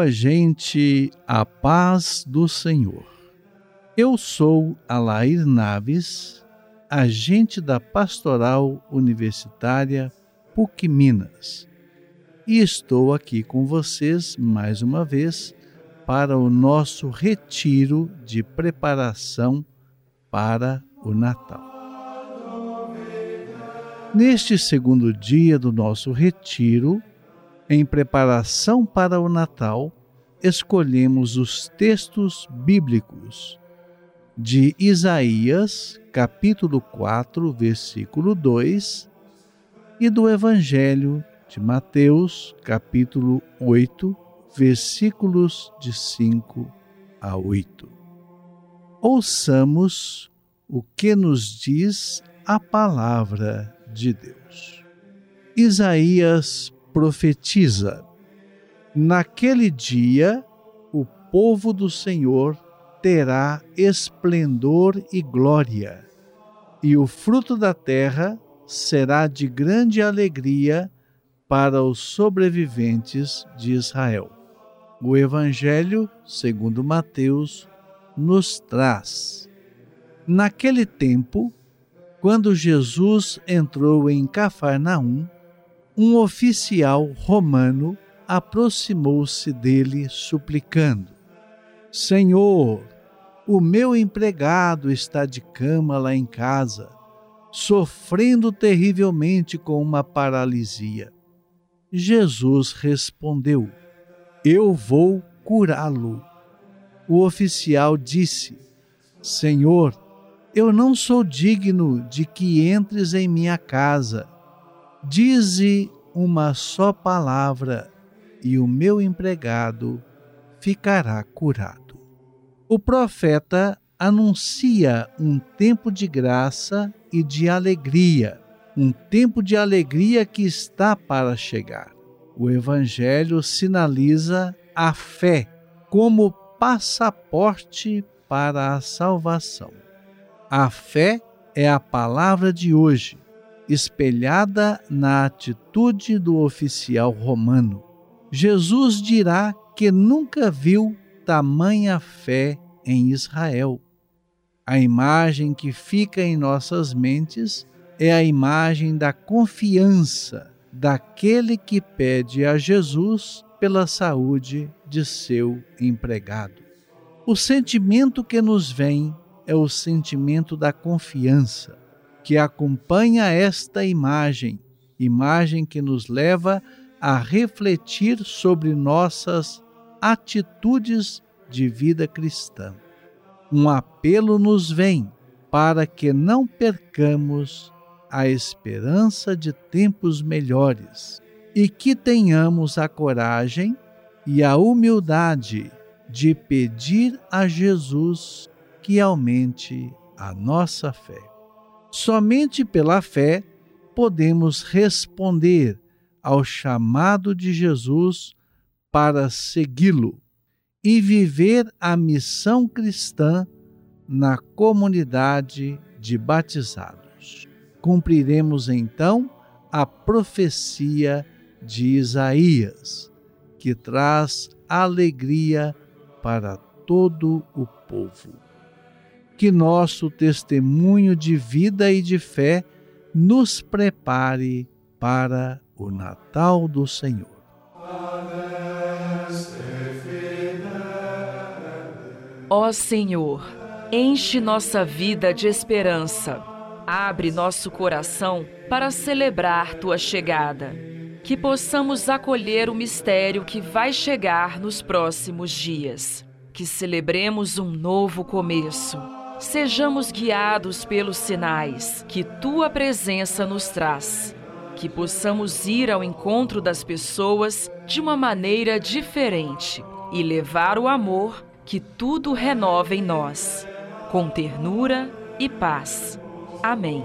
Minha gente, a paz do Senhor. Eu sou Alair Naves, agente da Pastoral Universitária PUC Minas, e estou aqui com vocês mais uma vez para o nosso retiro de preparação para o Natal. Neste segundo dia do nosso retiro, em preparação para o Natal, escolhemos os textos bíblicos de Isaías, capítulo 4, versículo 2, e do Evangelho de Mateus, capítulo 8, versículos de 5 a 8. Ouçamos o que nos diz a palavra de Deus. Isaías profetiza: Naquele dia o povo do Senhor terá esplendor e glória, e o fruto da terra será de grande alegria para os sobreviventes de Israel. O Evangelho, segundo Mateus, nos traz. Naquele tempo, quando Jesus entrou em Cafarnaum, um oficial romano aproximou-se dele suplicando: Senhor, o meu empregado está de cama lá em casa, sofrendo terrivelmente com uma paralisia. Jesus respondeu: Eu vou curá-lo. O oficial disse: Senhor, eu não sou digno de que entres em minha casa Dize uma só palavra e o meu empregado ficará curado. O profeta anuncia um tempo de graça e de alegria, um tempo de alegria que está para chegar. O Evangelho sinaliza a fé como passaporte para a salvação. A fé é a palavra de hoje espelhada na atitude do oficial romano. Jesus dirá que nunca viu tamanha fé em Israel. A imagem que fica em nossas mentes é a imagem da confiança daquele que pede a Jesus pela saúde de seu empregado. O sentimento que nos vem é o sentimento da confiança que acompanha esta imagem, imagem que nos leva a refletir sobre nossas atitudes de vida cristã. Um apelo nos vem para que não percamos a esperança de tempos melhores e que tenhamos a coragem e a humildade de pedir a Jesus que aumente a nossa fé. Somente pela fé podemos responder ao chamado de Jesus para segui-lo e viver a missão cristã na comunidade de batizados. Cumpriremos então a profecia de Isaías, que traz alegria para todo o povo que nosso testemunho de vida e de fé nos prepare para o Natal do Senhor. Ó Senhor, enche nossa vida de esperança. Abre nosso coração para celebrar tua chegada. Que possamos acolher o mistério que vai chegar nos próximos dias. Que celebremos um novo começo sejamos guiados pelos sinais que tua presença nos traz. Que possamos ir ao encontro das pessoas de uma maneira diferente e levar o amor que tudo renova em nós, com ternura e paz. Amém.